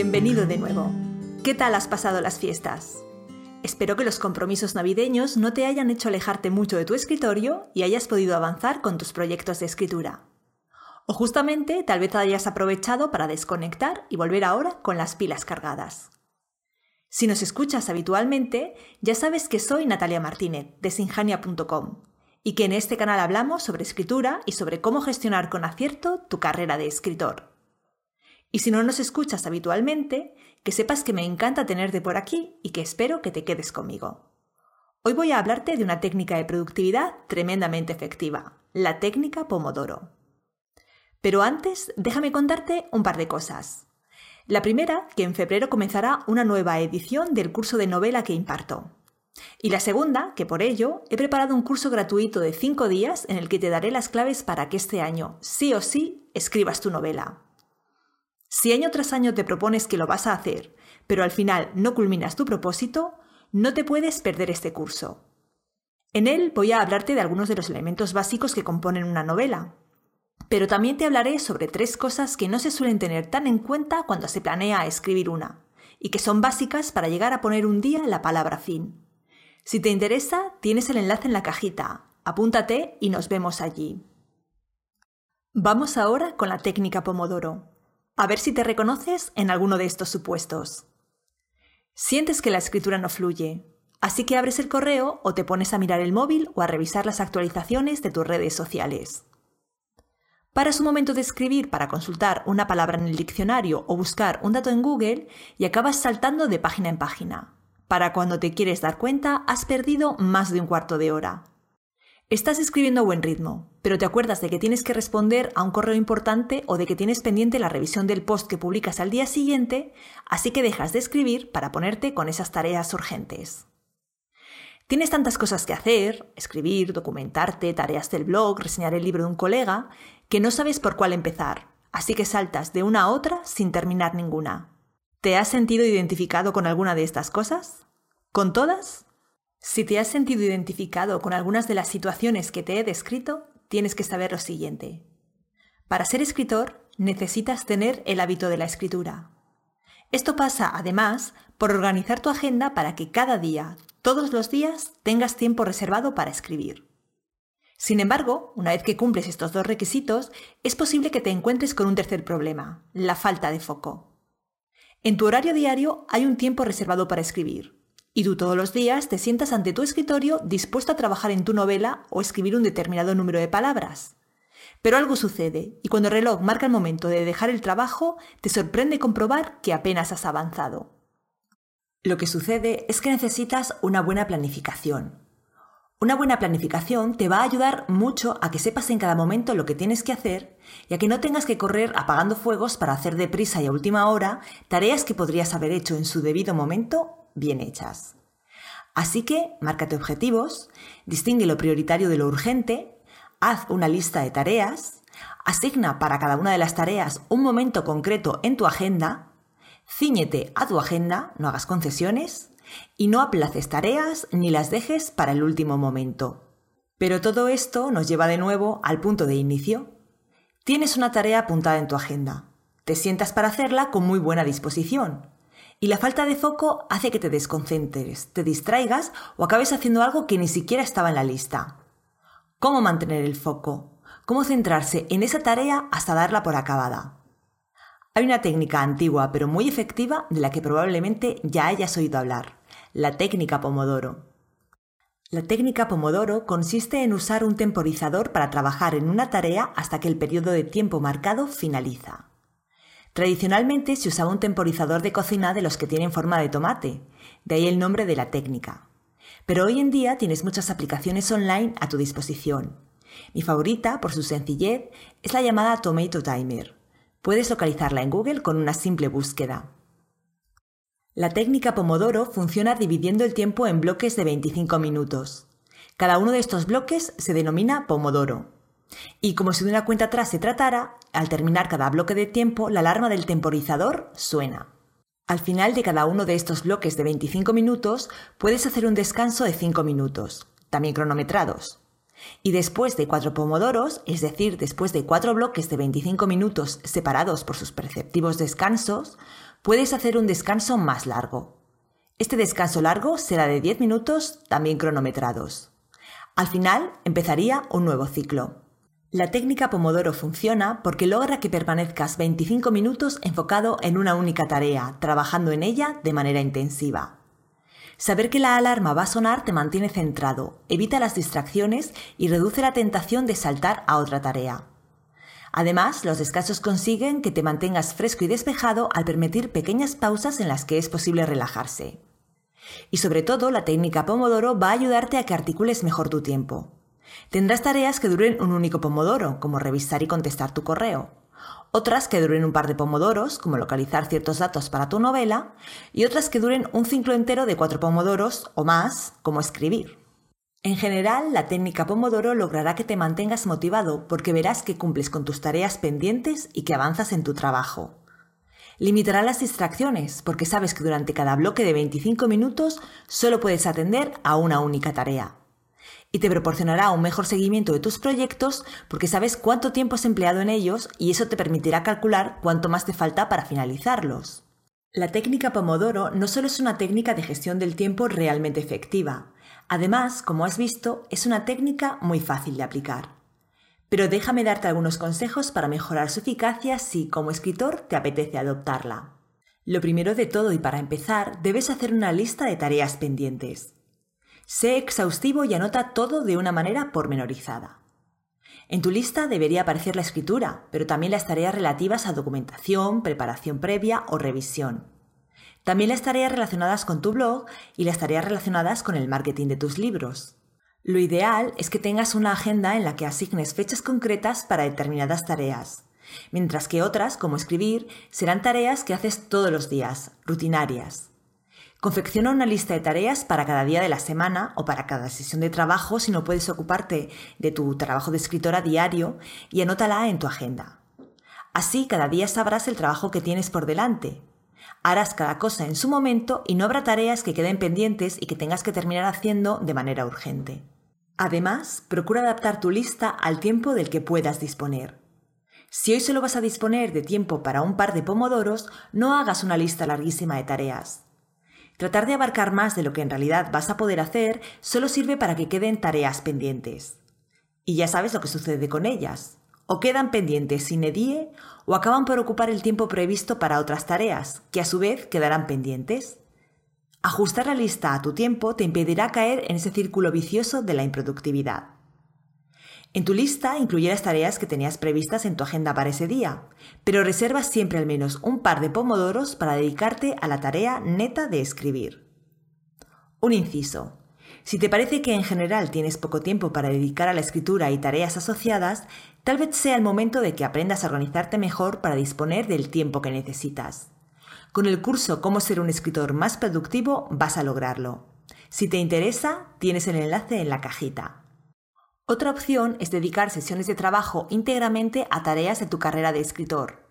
Bienvenido de nuevo. ¿Qué tal has pasado las fiestas? Espero que los compromisos navideños no te hayan hecho alejarte mucho de tu escritorio y hayas podido avanzar con tus proyectos de escritura. O justamente tal vez hayas aprovechado para desconectar y volver ahora con las pilas cargadas. Si nos escuchas habitualmente, ya sabes que soy Natalia Martínez, de sinjania.com, y que en este canal hablamos sobre escritura y sobre cómo gestionar con acierto tu carrera de escritor. Y si no nos escuchas habitualmente, que sepas que me encanta tenerte por aquí y que espero que te quedes conmigo. Hoy voy a hablarte de una técnica de productividad tremendamente efectiva, la técnica Pomodoro. Pero antes, déjame contarte un par de cosas. La primera, que en febrero comenzará una nueva edición del curso de novela que imparto. Y la segunda, que por ello he preparado un curso gratuito de 5 días en el que te daré las claves para que este año, sí o sí, escribas tu novela. Si año tras año te propones que lo vas a hacer, pero al final no culminas tu propósito, no te puedes perder este curso. En él voy a hablarte de algunos de los elementos básicos que componen una novela, pero también te hablaré sobre tres cosas que no se suelen tener tan en cuenta cuando se planea escribir una, y que son básicas para llegar a poner un día la palabra fin. Si te interesa, tienes el enlace en la cajita. Apúntate y nos vemos allí. Vamos ahora con la técnica Pomodoro. A ver si te reconoces en alguno de estos supuestos. Sientes que la escritura no fluye, así que abres el correo o te pones a mirar el móvil o a revisar las actualizaciones de tus redes sociales. Paras un momento de escribir para consultar una palabra en el diccionario o buscar un dato en Google y acabas saltando de página en página. Para cuando te quieres dar cuenta, has perdido más de un cuarto de hora. Estás escribiendo a buen ritmo, pero te acuerdas de que tienes que responder a un correo importante o de que tienes pendiente la revisión del post que publicas al día siguiente, así que dejas de escribir para ponerte con esas tareas urgentes. Tienes tantas cosas que hacer, escribir, documentarte, tareas del blog, reseñar el libro de un colega, que no sabes por cuál empezar, así que saltas de una a otra sin terminar ninguna. ¿Te has sentido identificado con alguna de estas cosas? ¿Con todas? Si te has sentido identificado con algunas de las situaciones que te he descrito, tienes que saber lo siguiente. Para ser escritor, necesitas tener el hábito de la escritura. Esto pasa, además, por organizar tu agenda para que cada día, todos los días, tengas tiempo reservado para escribir. Sin embargo, una vez que cumples estos dos requisitos, es posible que te encuentres con un tercer problema, la falta de foco. En tu horario diario hay un tiempo reservado para escribir, y tú todos los días te sientas ante tu escritorio dispuesto a trabajar en tu novela o escribir un determinado número de palabras. Pero algo sucede, y cuando el reloj marca el momento de dejar el trabajo, te sorprende comprobar que apenas has avanzado. Lo que sucede es que necesitas una buena planificación, una buena planificación te va a ayudar mucho a que sepas en cada momento lo que tienes que hacer y a que no tengas que correr apagando fuegos para hacer deprisa y a última hora tareas que podrías haber hecho en su debido momento bien hechas. Así que, márcate objetivos, distingue lo prioritario de lo urgente, haz una lista de tareas, asigna para cada una de las tareas un momento concreto en tu agenda, ciñete a tu agenda, no hagas concesiones, y no aplaces tareas ni las dejes para el último momento. Pero todo esto nos lleva de nuevo al punto de inicio. Tienes una tarea apuntada en tu agenda. Te sientas para hacerla con muy buena disposición. Y la falta de foco hace que te desconcentres, te distraigas o acabes haciendo algo que ni siquiera estaba en la lista. ¿Cómo mantener el foco? ¿Cómo centrarse en esa tarea hasta darla por acabada? Hay una técnica antigua pero muy efectiva de la que probablemente ya hayas oído hablar la técnica Pomodoro. La técnica Pomodoro consiste en usar un temporizador para trabajar en una tarea hasta que el periodo de tiempo marcado finaliza. Tradicionalmente se usaba un temporizador de cocina de los que tienen forma de tomate, de ahí el nombre de la técnica. Pero hoy en día tienes muchas aplicaciones online a tu disposición. Mi favorita, por su sencillez, es la llamada Tomato Timer. Puedes localizarla en Google con una simple búsqueda. La técnica Pomodoro funciona dividiendo el tiempo en bloques de 25 minutos. Cada uno de estos bloques se denomina Pomodoro. Y como si de una cuenta atrás se tratara, al terminar cada bloque de tiempo, la alarma del temporizador suena. Al final de cada uno de estos bloques de 25 minutos, puedes hacer un descanso de 5 minutos, también cronometrados. Y después de cuatro pomodoros, es decir, después de cuatro bloques de 25 minutos separados por sus perceptivos descansos, puedes hacer un descanso más largo. Este descanso largo será de 10 minutos, también cronometrados. Al final empezaría un nuevo ciclo. La técnica Pomodoro funciona porque logra que permanezcas 25 minutos enfocado en una única tarea, trabajando en ella de manera intensiva. Saber que la alarma va a sonar te mantiene centrado, evita las distracciones y reduce la tentación de saltar a otra tarea. Además, los descansos consiguen que te mantengas fresco y despejado al permitir pequeñas pausas en las que es posible relajarse. Y sobre todo, la técnica Pomodoro va a ayudarte a que articules mejor tu tiempo. Tendrás tareas que duren un único pomodoro, como revisar y contestar tu correo. Otras que duren un par de pomodoros, como localizar ciertos datos para tu novela. Y otras que duren un ciclo entero de cuatro pomodoros o más, como escribir. En general, la técnica Pomodoro logrará que te mantengas motivado porque verás que cumples con tus tareas pendientes y que avanzas en tu trabajo. Limitará las distracciones porque sabes que durante cada bloque de 25 minutos solo puedes atender a una única tarea y te proporcionará un mejor seguimiento de tus proyectos porque sabes cuánto tiempo has empleado en ellos y eso te permitirá calcular cuánto más te falta para finalizarlos. La técnica Pomodoro no solo es una técnica de gestión del tiempo realmente efectiva, además, como has visto, es una técnica muy fácil de aplicar. Pero déjame darte algunos consejos para mejorar su eficacia si, como escritor, te apetece adoptarla. Lo primero de todo y para empezar, debes hacer una lista de tareas pendientes. Sé exhaustivo y anota todo de una manera pormenorizada. En tu lista debería aparecer la escritura, pero también las tareas relativas a documentación, preparación previa o revisión. También las tareas relacionadas con tu blog y las tareas relacionadas con el marketing de tus libros. Lo ideal es que tengas una agenda en la que asignes fechas concretas para determinadas tareas, mientras que otras, como escribir, serán tareas que haces todos los días, rutinarias. Confecciona una lista de tareas para cada día de la semana o para cada sesión de trabajo si no puedes ocuparte de tu trabajo de escritora diario y anótala en tu agenda. Así cada día sabrás el trabajo que tienes por delante. Harás cada cosa en su momento y no habrá tareas que queden pendientes y que tengas que terminar haciendo de manera urgente. Además, procura adaptar tu lista al tiempo del que puedas disponer. Si hoy solo vas a disponer de tiempo para un par de pomodoros, no hagas una lista larguísima de tareas. Tratar de abarcar más de lo que en realidad vas a poder hacer solo sirve para que queden tareas pendientes. Y ya sabes lo que sucede con ellas. O quedan pendientes sin edie o acaban por ocupar el tiempo previsto para otras tareas, que a su vez quedarán pendientes. Ajustar la lista a tu tiempo te impedirá caer en ese círculo vicioso de la improductividad. En tu lista incluye las tareas que tenías previstas en tu agenda para ese día, pero reserva siempre al menos un par de pomodoros para dedicarte a la tarea neta de escribir. Un inciso. Si te parece que en general tienes poco tiempo para dedicar a la escritura y tareas asociadas, tal vez sea el momento de que aprendas a organizarte mejor para disponer del tiempo que necesitas. Con el curso Cómo ser un escritor más productivo vas a lograrlo. Si te interesa, tienes el enlace en la cajita. Otra opción es dedicar sesiones de trabajo íntegramente a tareas de tu carrera de escritor.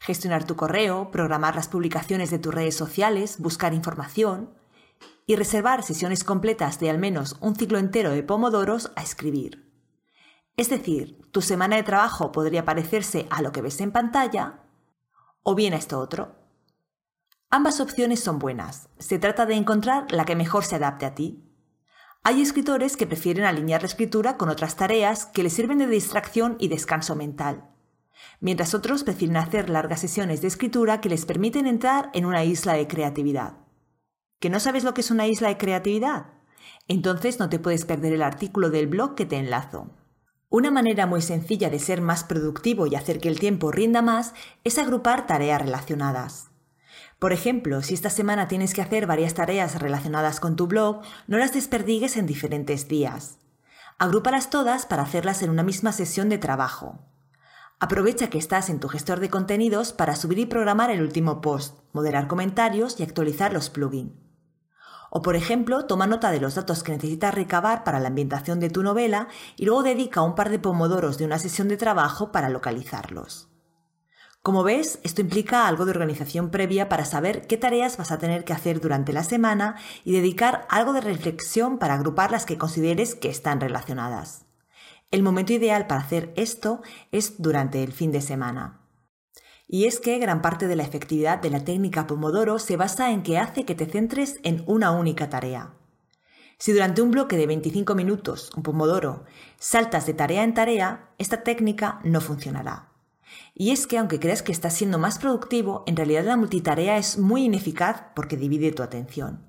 Gestionar tu correo, programar las publicaciones de tus redes sociales, buscar información y reservar sesiones completas de al menos un ciclo entero de pomodoros a escribir. Es decir, tu semana de trabajo podría parecerse a lo que ves en pantalla o bien a esto otro. Ambas opciones son buenas. Se trata de encontrar la que mejor se adapte a ti. Hay escritores que prefieren alinear la escritura con otras tareas que les sirven de distracción y descanso mental, mientras otros prefieren hacer largas sesiones de escritura que les permiten entrar en una isla de creatividad. ¿Que no sabes lo que es una isla de creatividad? Entonces no te puedes perder el artículo del blog que te enlazo. Una manera muy sencilla de ser más productivo y hacer que el tiempo rinda más es agrupar tareas relacionadas. Por ejemplo, si esta semana tienes que hacer varias tareas relacionadas con tu blog, no las desperdigues en diferentes días. Agrúpalas todas para hacerlas en una misma sesión de trabajo. Aprovecha que estás en tu gestor de contenidos para subir y programar el último post, moderar comentarios y actualizar los plugins. O por ejemplo, toma nota de los datos que necesitas recabar para la ambientación de tu novela y luego dedica un par de pomodoros de una sesión de trabajo para localizarlos. Como ves, esto implica algo de organización previa para saber qué tareas vas a tener que hacer durante la semana y dedicar algo de reflexión para agrupar las que consideres que están relacionadas. El momento ideal para hacer esto es durante el fin de semana. Y es que gran parte de la efectividad de la técnica Pomodoro se basa en que hace que te centres en una única tarea. Si durante un bloque de 25 minutos, un Pomodoro, saltas de tarea en tarea, esta técnica no funcionará. Y es que aunque creas que estás siendo más productivo, en realidad la multitarea es muy ineficaz porque divide tu atención.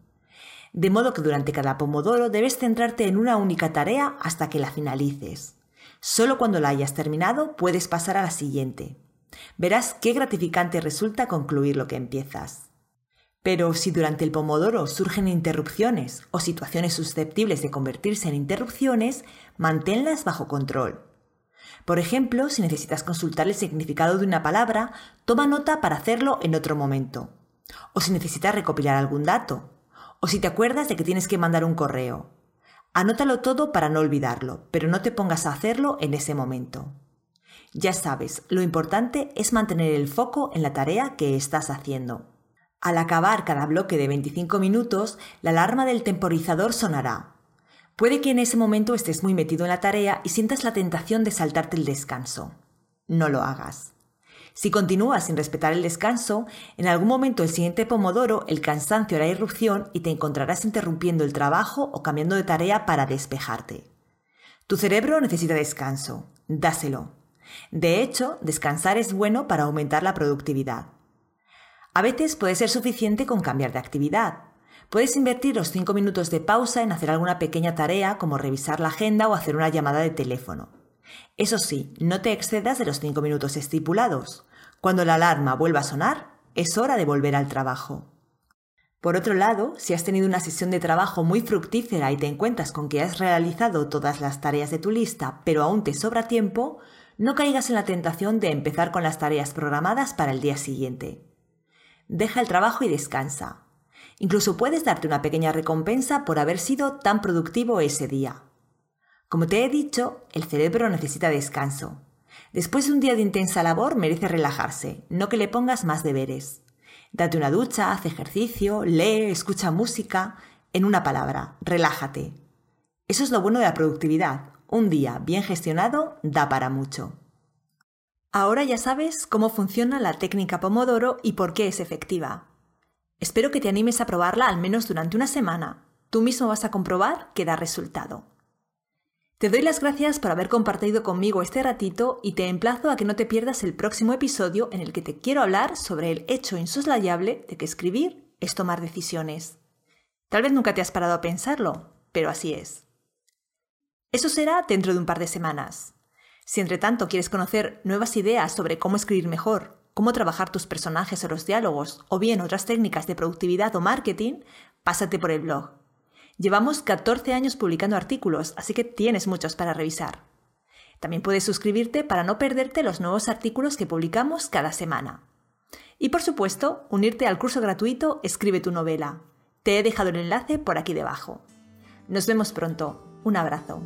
De modo que durante cada pomodoro debes centrarte en una única tarea hasta que la finalices. Solo cuando la hayas terminado puedes pasar a la siguiente. Verás qué gratificante resulta concluir lo que empiezas. Pero si durante el pomodoro surgen interrupciones o situaciones susceptibles de convertirse en interrupciones, manténlas bajo control. Por ejemplo, si necesitas consultar el significado de una palabra, toma nota para hacerlo en otro momento. O si necesitas recopilar algún dato. O si te acuerdas de que tienes que mandar un correo. Anótalo todo para no olvidarlo, pero no te pongas a hacerlo en ese momento. Ya sabes, lo importante es mantener el foco en la tarea que estás haciendo. Al acabar cada bloque de 25 minutos, la alarma del temporizador sonará. Puede que en ese momento estés muy metido en la tarea y sientas la tentación de saltarte el descanso. No lo hagas. Si continúas sin respetar el descanso, en algún momento el siguiente pomodoro el cansancio hará irrupción y te encontrarás interrumpiendo el trabajo o cambiando de tarea para despejarte. Tu cerebro necesita descanso. Dáselo. De hecho, descansar es bueno para aumentar la productividad. A veces puede ser suficiente con cambiar de actividad. Puedes invertir los 5 minutos de pausa en hacer alguna pequeña tarea como revisar la agenda o hacer una llamada de teléfono. Eso sí, no te excedas de los 5 minutos estipulados. Cuando la alarma vuelva a sonar, es hora de volver al trabajo. Por otro lado, si has tenido una sesión de trabajo muy fructífera y te encuentras con que has realizado todas las tareas de tu lista, pero aún te sobra tiempo, no caigas en la tentación de empezar con las tareas programadas para el día siguiente. Deja el trabajo y descansa. Incluso puedes darte una pequeña recompensa por haber sido tan productivo ese día. Como te he dicho, el cerebro necesita descanso. Después de un día de intensa labor merece relajarse, no que le pongas más deberes. Date una ducha, haz ejercicio, lee, escucha música. En una palabra, relájate. Eso es lo bueno de la productividad. Un día bien gestionado da para mucho. Ahora ya sabes cómo funciona la técnica Pomodoro y por qué es efectiva. Espero que te animes a probarla al menos durante una semana. Tú mismo vas a comprobar que da resultado. Te doy las gracias por haber compartido conmigo este ratito y te emplazo a que no te pierdas el próximo episodio en el que te quiero hablar sobre el hecho insoslayable de que escribir es tomar decisiones. Tal vez nunca te has parado a pensarlo, pero así es. Eso será dentro de un par de semanas. Si entre tanto quieres conocer nuevas ideas sobre cómo escribir mejor, cómo trabajar tus personajes o los diálogos, o bien otras técnicas de productividad o marketing, pásate por el blog. Llevamos 14 años publicando artículos, así que tienes muchos para revisar. También puedes suscribirte para no perderte los nuevos artículos que publicamos cada semana. Y por supuesto, unirte al curso gratuito Escribe tu novela. Te he dejado el enlace por aquí debajo. Nos vemos pronto. Un abrazo.